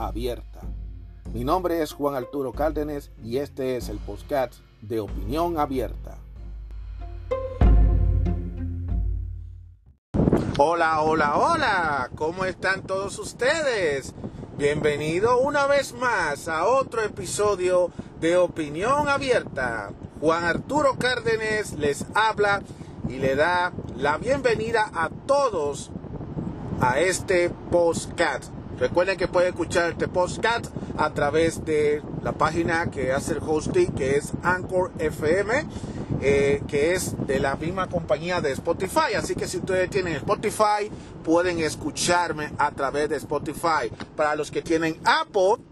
abierta. Mi nombre es Juan Arturo Cárdenas y este es el podcast de Opinión Abierta. Hola, hola, hola, ¿cómo están todos ustedes? Bienvenido una vez más a otro episodio de Opinión Abierta. Juan Arturo Cárdenas les habla y le da la bienvenida a todos a este podcast Recuerden que pueden escuchar este podcast a través de la página que hace el hosting, que es Anchor FM, eh, que es de la misma compañía de Spotify. Así que si ustedes tienen Spotify, pueden escucharme a través de Spotify. Para los que tienen Apple,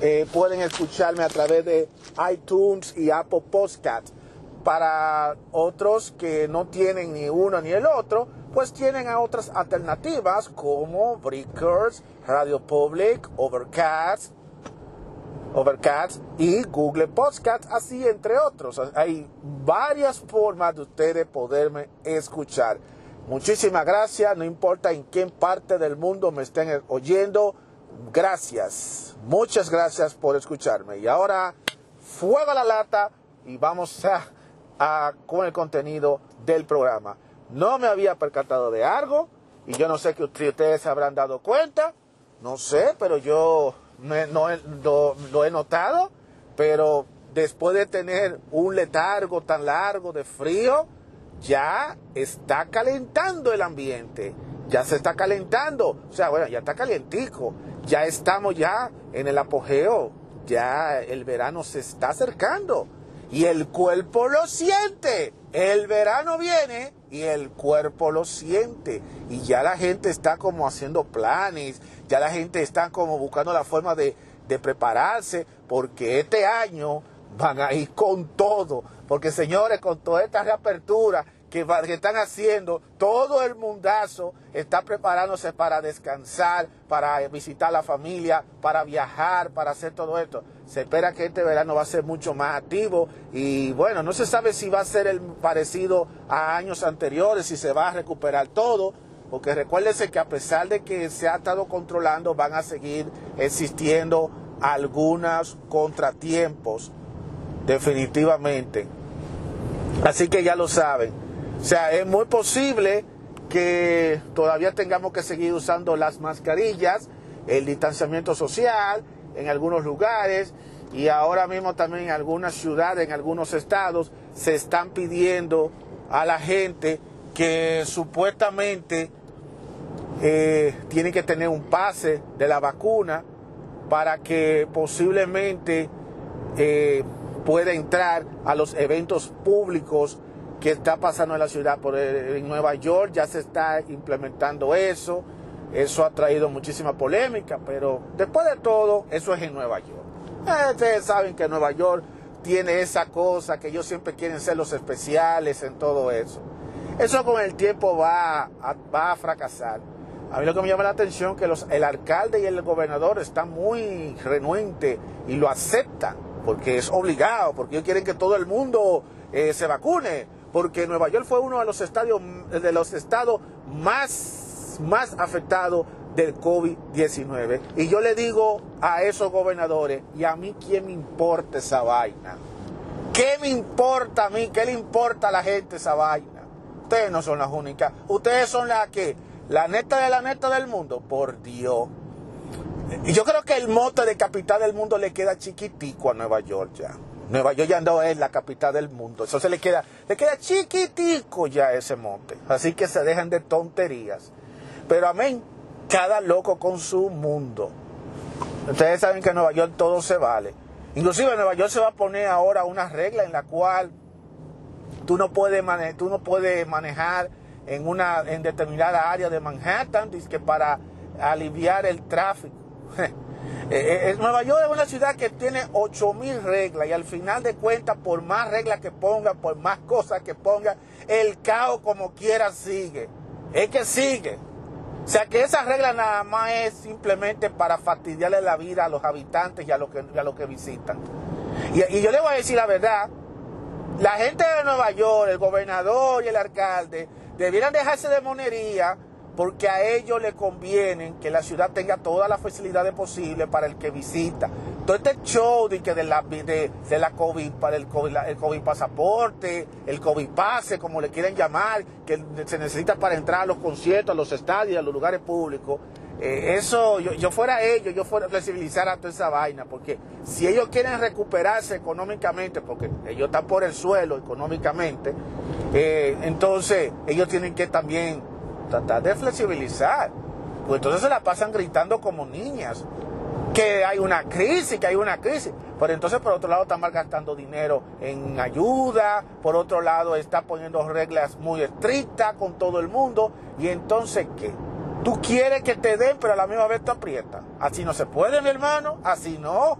eh, pueden escucharme a través de iTunes y Apple Podcast. Para otros que no tienen ni uno ni el otro, pues tienen a otras alternativas como Breakers, Radio Public, Overcast, Overcast y Google Podcast, así entre otros. Hay varias formas de ustedes poderme escuchar. Muchísimas gracias, no importa en qué parte del mundo me estén oyendo. Gracias, muchas gracias por escucharme. Y ahora, fuego a la lata y vamos a, a con el contenido del programa. No me había percatado de algo y yo no sé que ustedes se habrán dado cuenta, no sé, pero yo no, lo, he notado, pero después de tener un letargo tan largo de frío, ya está calentando el ambiente, ya se está calentando, o sea, bueno, ya está calientico, ya estamos ya en el apogeo, ya el verano se está acercando. Y el cuerpo lo siente. El verano viene y el cuerpo lo siente. Y ya la gente está como haciendo planes, ya la gente está como buscando la forma de, de prepararse, porque este año van a ir con todo. Porque señores, con toda esta reapertura que, están haciendo, todo el mundazo está preparándose para descansar, para visitar la familia, para viajar, para hacer todo esto. Se espera que este verano va a ser mucho más activo y bueno, no se sabe si va a ser el parecido a años anteriores, si se va a recuperar todo, porque recuérdense que a pesar de que se ha estado controlando, van a seguir existiendo algunos contratiempos, definitivamente. Así que ya lo saben. O sea, es muy posible que todavía tengamos que seguir usando las mascarillas, el distanciamiento social en algunos lugares y ahora mismo también en algunas ciudades, en algunos estados, se están pidiendo a la gente que supuestamente eh, tiene que tener un pase de la vacuna para que posiblemente eh, pueda entrar a los eventos públicos que está pasando en la ciudad. Por, en Nueva York ya se está implementando eso. Eso ha traído muchísima polémica, pero después de todo, eso es en Nueva York. Eh, ustedes saben que Nueva York tiene esa cosa que ellos siempre quieren ser los especiales en todo eso. Eso con el tiempo va a, va a fracasar. A mí lo que me llama la atención es que los, el alcalde y el gobernador están muy renuentes y lo aceptan porque es obligado, porque ellos quieren que todo el mundo eh, se vacune porque Nueva York fue uno de los, estadios, de los estados más, más afectados del COVID-19. Y yo le digo a esos gobernadores, y a mí quién me importa esa vaina. ¿Qué me importa a mí? ¿Qué le importa a la gente esa vaina? Ustedes no son las únicas. Ustedes son las que, la neta de la neta del mundo. Por Dios. Yo creo que el mote de capital del mundo le queda chiquitico a Nueva York ya. Nueva York ya no es la capital del mundo. Eso se le queda, le queda chiquitico ya ese monte. Así que se dejan de tonterías. Pero amén, cada loco con su mundo. Ustedes saben que en Nueva York todo se vale. Inclusive en Nueva York se va a poner ahora una regla en la cual tú no puedes, tú no puedes manejar en una en determinada área de Manhattan que para aliviar el tráfico. Eh, eh, Nueva York es una ciudad que tiene 8.000 reglas y al final de cuentas, por más reglas que ponga, por más cosas que ponga, el caos como quiera sigue. Es que sigue. O sea que esa regla nada más es simplemente para fastidiarle la vida a los habitantes y a los que, a los que visitan. Y, y yo le voy a decir la verdad, la gente de Nueva York, el gobernador y el alcalde, debieran dejarse de monería porque a ellos les conviene que la ciudad tenga todas las facilidades posibles para el que visita. Todo este show de, que de, la, de, la COVID, para el COVID, el COVID pasaporte, el COVID pase, como le quieren llamar, que se necesita para entrar a los conciertos, a los estadios, a los lugares públicos. Eh, eso, yo, yo, fuera ellos, yo fuera flexibilizar a toda esa vaina, porque si ellos quieren recuperarse económicamente, porque ellos están por el suelo económicamente, eh, entonces ellos tienen que también tratar de flexibilizar. Pues entonces se la pasan gritando como niñas. Que hay una crisis, que hay una crisis. Pero entonces por otro lado están malgastando dinero en ayuda. Por otro lado está poniendo reglas muy estrictas con todo el mundo. Y entonces ¿qué? Tú quieres que te den, pero a la misma vez te aprieta. Así no se puede, mi hermano. Así no.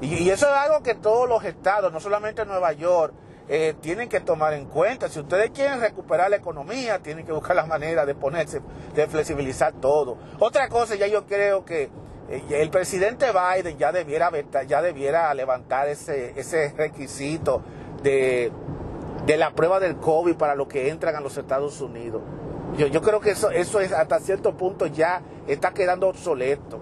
Y eso es algo que todos los estados, no solamente Nueva York, eh, tienen que tomar en cuenta. Si ustedes quieren recuperar la economía, tienen que buscar la manera de ponerse, de flexibilizar todo. Otra cosa, ya yo creo que eh, el presidente Biden ya debiera, ya debiera levantar ese, ese requisito de, de la prueba del COVID para los que entran a los Estados Unidos. Yo, yo creo que eso, eso es hasta cierto punto ya está quedando obsoleto.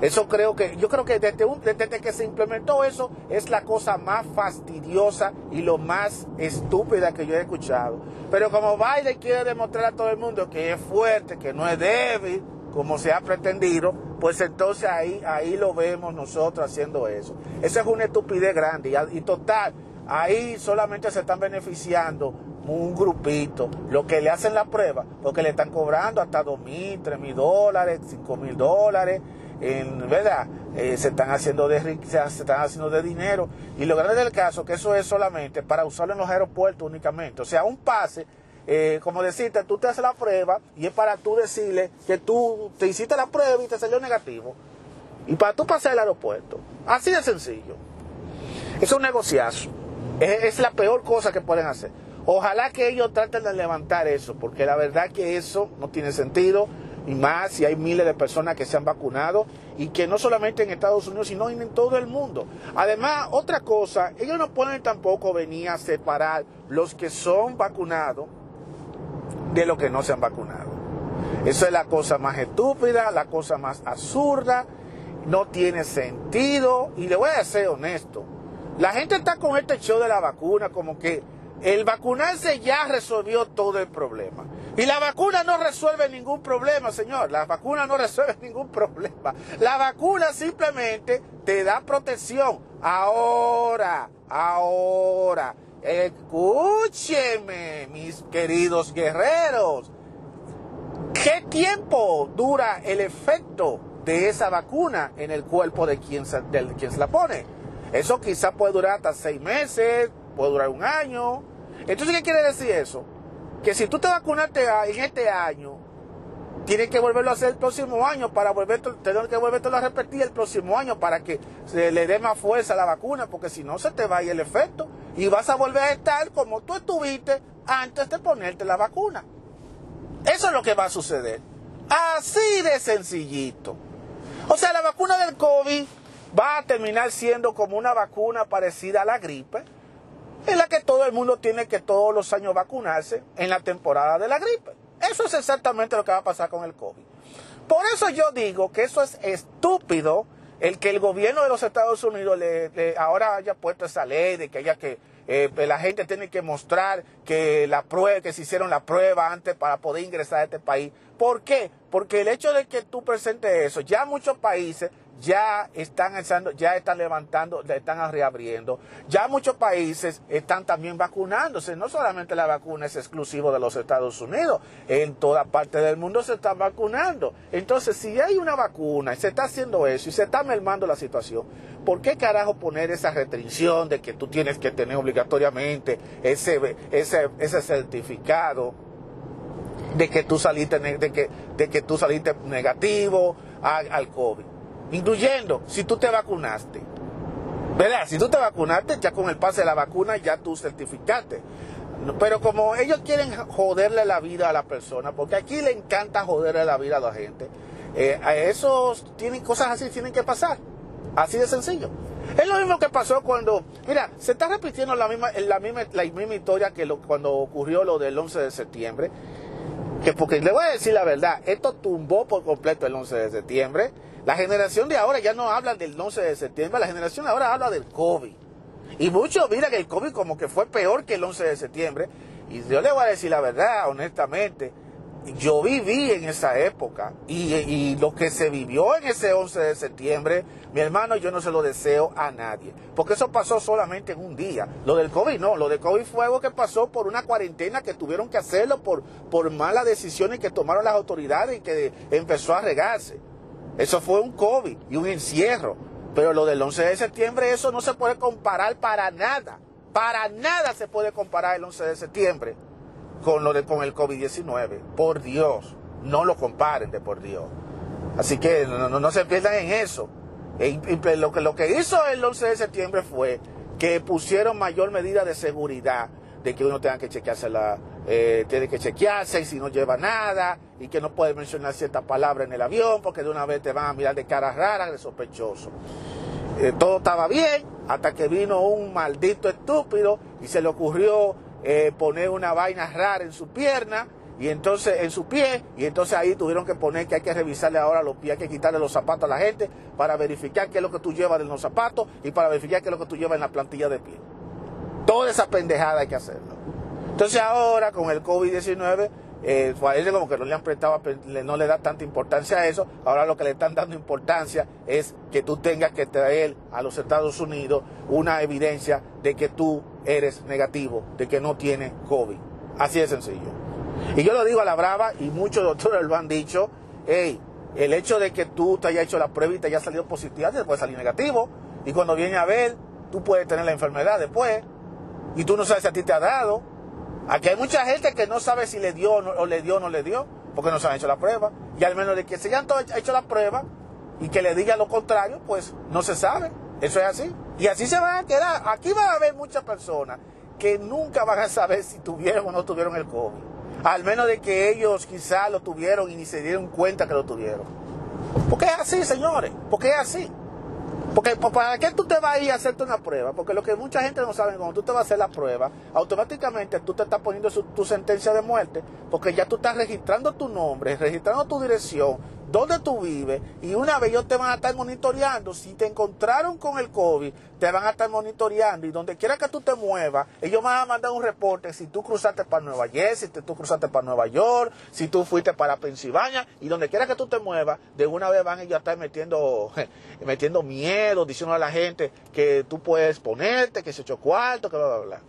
Eso creo que, yo creo que desde, un, desde, que se implementó eso es la cosa más fastidiosa y lo más estúpida que yo he escuchado. Pero como Biden quiere demostrar a todo el mundo que es fuerte, que no es débil, como se ha pretendido, pues entonces ahí, ahí lo vemos nosotros haciendo eso. Esa es una estupidez grande y, y total, ahí solamente se están beneficiando un grupito, lo que le hacen la prueba, porque le están cobrando hasta dos mil, tres mil dólares, cinco mil dólares, en verdad eh, se están haciendo de se están haciendo de dinero. Y lo grande del caso que eso es solamente para usarlo en los aeropuertos únicamente. O sea un pase eh, como decirte tú te haces la prueba y es para tú decirle que tú te hiciste la prueba y te salió negativo. Y para tú pasar el aeropuerto. Así de sencillo. Es un negociazo. Es la peor cosa que pueden hacer. Ojalá que ellos traten de levantar eso porque la verdad que eso no tiene sentido y más si hay miles de personas que se han vacunado y que no solamente en Estados Unidos, sino en todo el mundo. Además, otra cosa, ellos no pueden tampoco venir a separar los que son vacunados de los que no se han vacunado. Eso es la cosa más estúpida, la cosa más absurda, no tiene sentido y le voy a ser honesto. La gente está con este show de la vacuna como que el vacunarse ya resolvió todo el problema. Y la vacuna no resuelve ningún problema, señor. La vacuna no resuelve ningún problema. La vacuna simplemente te da protección. Ahora, ahora, escúcheme, mis queridos guerreros. ¿Qué tiempo dura el efecto de esa vacuna en el cuerpo de quien se, de quien se la pone? Eso quizá puede durar hasta seis meses, puede durar un año. Entonces, ¿qué quiere decir eso? que si tú te vacunaste en este año, tienes que volverlo a hacer el próximo año para volver, tener que volverlo a repetir el próximo año para que se le dé más fuerza a la vacuna, porque si no se te va a ir el efecto y vas a volver a estar como tú estuviste antes de ponerte la vacuna. Eso es lo que va a suceder. Así de sencillito. O sea, la vacuna del COVID va a terminar siendo como una vacuna parecida a la gripe en la que todo el mundo tiene que todos los años vacunarse en la temporada de la gripe. Eso es exactamente lo que va a pasar con el COVID. Por eso yo digo que eso es estúpido el que el gobierno de los Estados Unidos le, ahora haya puesto esa ley de que haya que eh, la gente tiene que mostrar que la prueba, que se hicieron la prueba antes para poder ingresar a este país. ¿Por qué? Porque el hecho de que tú presentes eso, ya muchos países ya están ya están levantando, están reabriendo. Ya muchos países están también vacunándose. No solamente la vacuna es exclusivo de los Estados Unidos, en toda parte del mundo se están vacunando. Entonces, si hay una vacuna y se está haciendo eso y se está mermando la situación, ¿por qué carajo poner esa restricción de que tú tienes que tener obligatoriamente ese, ese, ese certificado? de que tú saliste de que, de saliste negativo al COVID. Incluyendo si tú te vacunaste. ¿Verdad? Si tú te vacunaste, ya con el pase de la vacuna ya tú certificaste. Pero como ellos quieren joderle la vida a la persona, porque aquí le encanta joderle la vida a la gente, eh, esos tienen cosas así, tienen que pasar. Así de sencillo. Es lo mismo que pasó cuando, mira, se está repitiendo la misma, la misma, la misma historia que cuando ocurrió lo del 11 de septiembre. Que porque le voy a decir la verdad, esto tumbó por completo el 11 de septiembre. La generación de ahora ya no habla del 11 de septiembre, la generación de ahora habla del COVID. Y muchos miran que el COVID como que fue peor que el 11 de septiembre. Y yo le voy a decir la verdad, honestamente, yo viví en esa época y, lo que se vivió en ese 11 de septiembre, mi hermano, yo no se lo deseo a nadie, porque eso pasó solamente en un día. Lo del COVID no, lo del COVID fue algo que pasó por una cuarentena que tuvieron que hacerlo por, por malas decisiones que tomaron las autoridades y que empezó a regarse. Eso fue un COVID y un encierro. Pero lo del 11 de septiembre, eso no se puede comparar para nada. Para nada se puede comparar el 11 de septiembre con, lo de, con el COVID-19. Por Dios, no lo comparen de por Dios. Así que no, no, se pierdan en eso. E, lo, que, lo que hizo el 11 de septiembre fue que pusieron mayor medida de seguridad de que uno tenga que chequearse la, eh, tiene que chequearse y si no lleva nada y que no puede mencionar ciertas palabras en el avión porque de una vez te van a mirar de cara rara, de sospechoso. Eh, todo estaba bien hasta que vino un maldito estúpido y se le ocurrió eh, poner una vaina rara en su pierna y entonces en su pie y entonces ahí tuvieron que poner que hay que revisarle ahora los pies, hay que quitarle los zapatos a la gente para verificar qué es lo que tú llevas en los zapatos y para verificar qué es lo que tú llevas en la plantilla de pie. Toda esa pendejada hay que hacerlo. Entonces ahora con el COVID-19 eh, parece como que no le han prestado, no le da tanta importancia a eso. Ahora lo que le están dando importancia es que tú tengas que traer a los Estados Unidos una evidencia de que tú eres negativo, de que no tienes COVID. Así de sencillo. Y yo lo digo a la brava y muchos doctores lo han dicho, hey, el hecho de que tú te hayas hecho la prueba y te haya salido positiva, te puede salir negativo. Y cuando viene a ver, tú puedes tener la enfermedad después. Y tú no sabes si a ti te ha dado. Aquí hay mucha gente que no sabe si le dio o, le dio o no le dio, porque no se han hecho la prueba. Y al menos de que se hayan hecho la prueba y que le diga lo contrario, pues no se sabe. Eso es así. Y así se van a quedar. Aquí van a haber muchas personas que nunca van a saber si tuvieron o no tuvieron el COVID. Al menos de que ellos quizás lo tuvieron y ni se dieron cuenta que lo tuvieron. Porque es así, señores. Porque es así. Porque ¿para qué tú te vas a ir a hacerte una prueba? Porque lo que mucha gente no sabe, cuando tú te vas a hacer la prueba, automáticamente tú te estás poniendo tu sentencia de muerte, porque ya tú estás registrando tu nombre, registrando tu dirección, dónde tú vives y una vez ellos te van a estar monitoreando. Si te encontraron con el COVID, te van a estar monitoreando y donde quiera que tú te muevas, ellos van a mandar un reporte si tú cruzaste para Nueva Jersey, si tú cruzaste para Nueva York, si tú fuiste para Pensilvania y donde quiera que tú te muevas, de una vez van ellos a estar metiendo, metiendo miedo, diciendo a la gente que tú puedes ponerte, que se echó cuarto, que bla, bla, bla.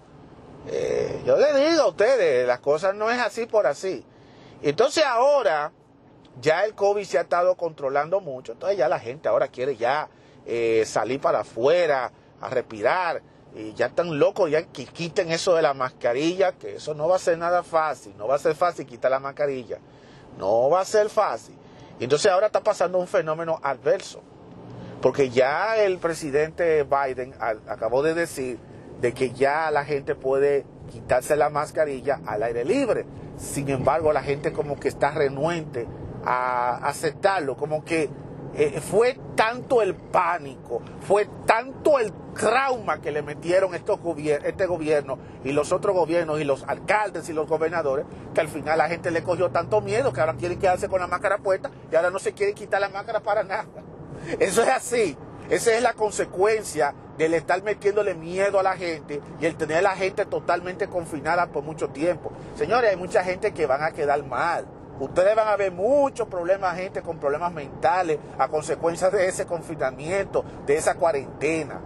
Eh, yo le digo a ustedes, las cosas no es así por así. Entonces ahora ya el COVID se ha estado controlando mucho, entonces ya la gente ahora quiere ya eh, salir para afuera, a respirar, y ya están locos, ya que quiten eso de la mascarilla, que eso no va a ser nada fácil, no va a ser fácil quitar la mascarilla, no va a ser fácil. Entonces ahora está pasando un fenómeno adverso, porque ya el presidente Biden acabó de decir de que ya la gente puede quitarse la mascarilla al aire libre. Sin embargo, la gente como que está renuente a aceptarlo, como que eh, fue tanto el pánico, fue tanto el trauma que le metieron estos este gobierno y los otros gobiernos y los alcaldes y los gobernadores, que al final la gente le cogió tanto miedo que ahora quieren quedarse con la máscara puesta y ahora no se quieren quitar la máscara para nada. Eso es así. Esa es la consecuencia del estar metiéndole miedo a la gente y el tener a la gente totalmente confinada por mucho tiempo. Señores, hay mucha gente que van a quedar mal Ustedes van a ver muchos problemas, gente con problemas mentales a consecuencia de ese confinamiento, de esa cuarentena.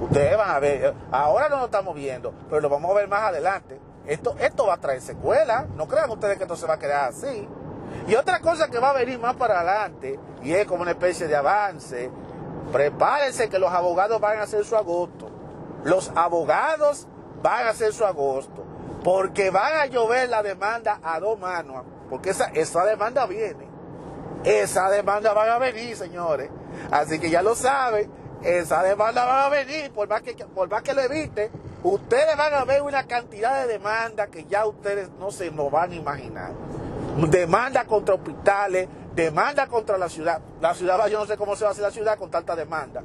Ustedes van a ver, ahora no lo estamos viendo, pero lo vamos a ver más adelante. Esto, esto va a traer secuelas, no crean ustedes que esto se va a quedar así. Y otra cosa que va a venir más para adelante, y es como una especie de avance, prepárense que los abogados van a hacer su agosto. Los abogados van a hacer su agosto, porque van a llover la demanda a dos manos porque esa, esa demanda viene. esa demanda van a venir, señores. Así que ya lo saben, esa demanda van a venir, por más que, por más que lo evite, ustedes van a ver una cantidad de demandas que ya ustedes no se nos van a imaginar. Demanda contra hospitales, demanda contra la ciudad. La ciudad, yo no sé cómo se va a hacer la ciudad con tanta demanda.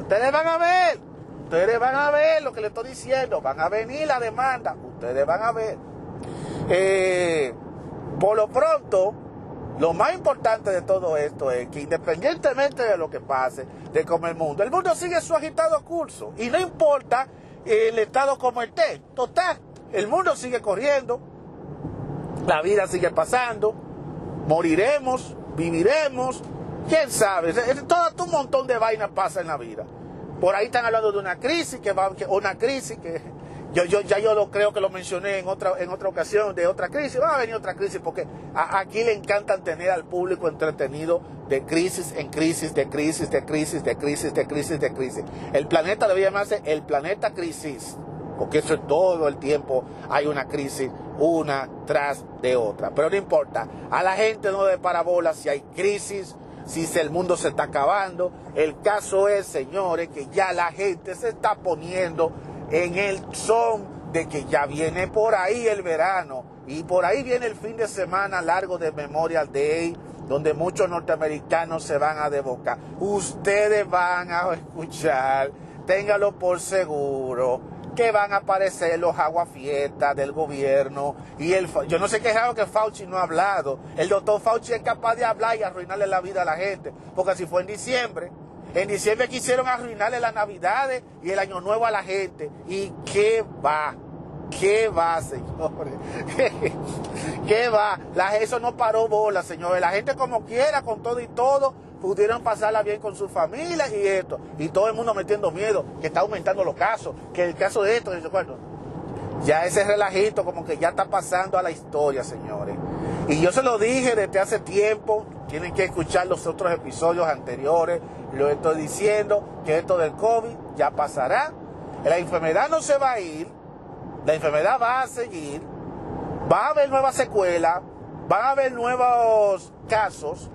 Ustedes van a ver, ustedes van a ver lo que le estoy diciendo, van a venir la demanda, ustedes van a ver. Eh, por lo pronto, lo más importante de todo esto es que independientemente de lo que pase, de cómo el mundo, el mundo sigue su agitado curso y no importa el estado como esté, total, el mundo sigue corriendo, la vida sigue pasando, moriremos, viviremos, quién sabe, todo un montón de vainas pasa en la vida. Por ahí están hablando de una crisis que va, una crisis que yo, yo, ya yo lo creo que lo mencioné en otra, en otra ocasión de otra crisis. Va a venir otra crisis porque aquí le encantan tener al público entretenido de crisis en crisis, de crisis, de crisis, de crisis, de crisis, de crisis. El planeta debe llamarse el planeta crisis. Porque eso es todo el tiempo. Hay una crisis una tras de otra. Pero no importa. A la gente no de parabola si hay crisis, si el mundo se está acabando. El caso es, señores, que ya la gente se está poniendo en el son de que ya viene por ahí el verano y por ahí viene el fin de semana largo de Memorial Day, donde muchos norteamericanos se van a devocar. Ustedes van a escuchar, téngalo por seguro, que van a aparecer los aguafiestas del gobierno. Y el, yo no sé qué es algo que Fauci no ha hablado. El doctor Fauci es capaz de hablar y arruinarle la vida a la gente. Porque si fue en diciembre, en diciembre quisieron arruinarle las navidades y el año nuevo a la gente. ¿Y qué va? ¿Qué va, señores? ¿Qué va? La, eso no paró bola, señores. La gente como quiera, con todo y todo, pudieron pasarla bien con su familia y esto. Y todo el mundo metiendo miedo, que está aumentando los casos, que el caso de esto, bueno, ya ese relajito como que ya está pasando a la historia, señores. Y yo se lo dije desde hace tiempo, tienen que escuchar los otros episodios anteriores, lo estoy diciendo, que esto del COVID ya pasará. La enfermedad no se va a ir, la enfermedad va a seguir, va a haber nuevas secuelas, van a haber nuevos casos,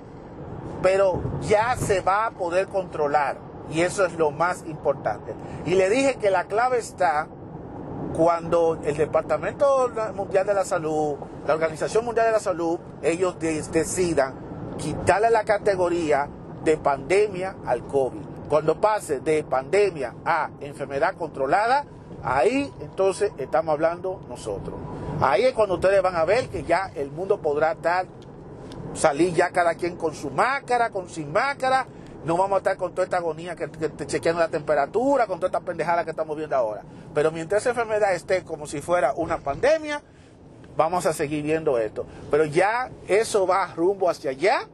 pero ya se va a poder controlar. Y eso es lo más importante. Y le dije que la clave está cuando el Departamento Mundial de la Salud, la Organización Mundial de la Salud, ellos decidan quitarle la categoría de pandemia al COVID. Cuando pase de pandemia a enfermedad controlada, ahí entonces estamos hablando nosotros. Ahí es cuando ustedes van a ver que ya el mundo podrá estar, salir ya cada quien con su máscara, con sin máscara. No vamos a estar con toda esta agonía que, te chequeando la temperatura, con toda esta pendejada que estamos viendo ahora. Pero mientras esa enfermedad esté como si fuera una pandemia, vamos a seguir viendo esto. Pero ya eso va rumbo hacia allá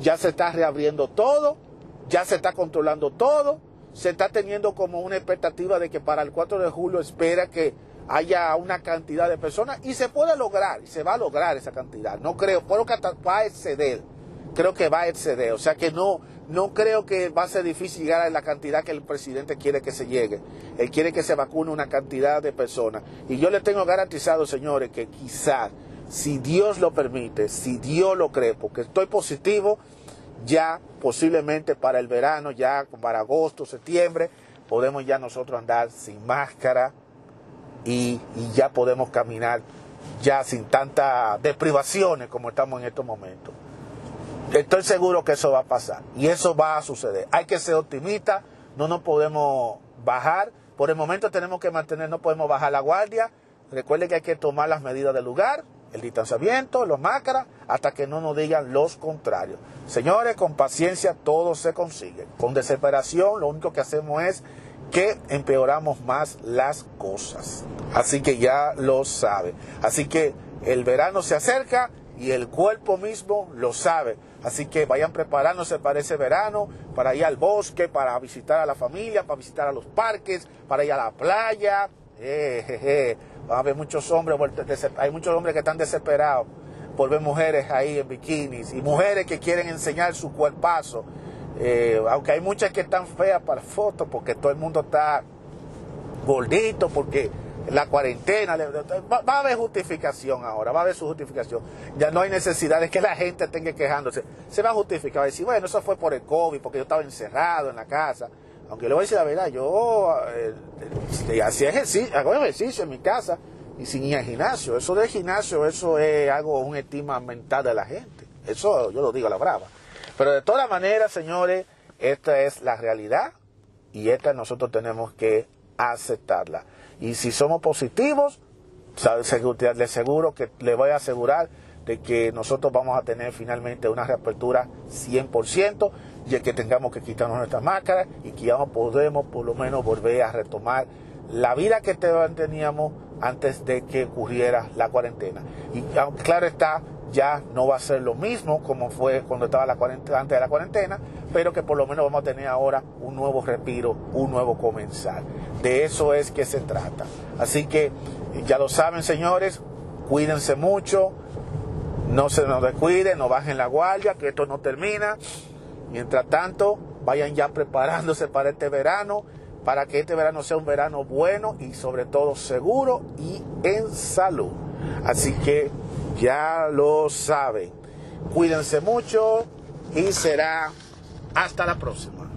ya se está reabriendo todo, ya se está controlando todo, se está teniendo como una expectativa de que para el 4 de julio espera que haya una cantidad de personas y se puede lograr, y se va a lograr esa cantidad. No creo, creo que va a exceder, creo que va a exceder, o sea que no, no creo que va a ser difícil llegar a la cantidad que el presidente quiere que se llegue. Él quiere que se vacune una cantidad de personas. Y yo le tengo garantizado, señores, que quizás si Dios lo permite, si Dios lo cree, porque estoy positivo, ya posiblemente para el verano, ya para agosto, septiembre, podemos ya nosotros andar sin máscara y, ya podemos caminar ya sin tantas deprivaciones como estamos en estos momentos. Estoy seguro que eso va a pasar y eso va a suceder. Hay que ser optimista, no nos podemos bajar. Por el momento tenemos que mantener, no podemos bajar la guardia. Recuerden que hay que tomar las medidas del lugar el distanciamiento, los máscaras, hasta que no nos digan los contrarios. Señores, con paciencia todo se consigue. Con desesperación lo único que hacemos es que empeoramos más las cosas. Así que ya lo sabe. Así que el verano se acerca y el cuerpo mismo lo sabe. Así que vayan preparándose para ese verano, para ir al bosque, para visitar a la familia, para visitar a los parques, para ir a la playa. Eh, Va a haber muchos hombres, hay muchos hombres que están desesperados por ver mujeres ahí en bikinis y mujeres que quieren enseñar su cuerpazo. Eh, aunque hay muchas que están feas para fotos porque todo el mundo está gordito, porque la cuarentena, va, a haber justificación ahora, va a haber su justificación. Ya no hay necesidad de que la gente tenga quejándose. Se va a justificar, va a decir, bueno, eso fue por el COVID, porque yo estaba encerrado en la casa. Aunque le voy a decir la verdad, yo eh, hacía ejercicio, hago ejercicio en mi casa y sin ir al gimnasio. Eso del gimnasio, eso es algo, un estima mental de la gente. Eso yo lo digo a la brava. Pero de todas maneras, señores, esta es la realidad y esta nosotros tenemos que aceptarla. Y si somos positivos, les seguro que le voy a asegurar de que nosotros vamos a tener finalmente una reapertura 100% y que tengamos que quitarnos nuestras máscaras y que ya no podemos por lo menos volver a retomar la vida que teníamos antes de que ocurriera la cuarentena. Y claro está, ya no va a ser lo mismo como fue cuando estaba la cuarentena, antes de la cuarentena, pero que por lo menos vamos a tener ahora un nuevo respiro, un nuevo comenzar. De eso es que se trata. Así que ya lo saben, señores, cuídense mucho, no se nos descuiden, no bajen la guardia, que esto no termina. Mientras tanto, vayan ya preparándose para este verano, para que este verano sea un verano bueno y sobre todo seguro y en salud. Así que ya lo saben. Cuídense mucho y será hasta la próxima.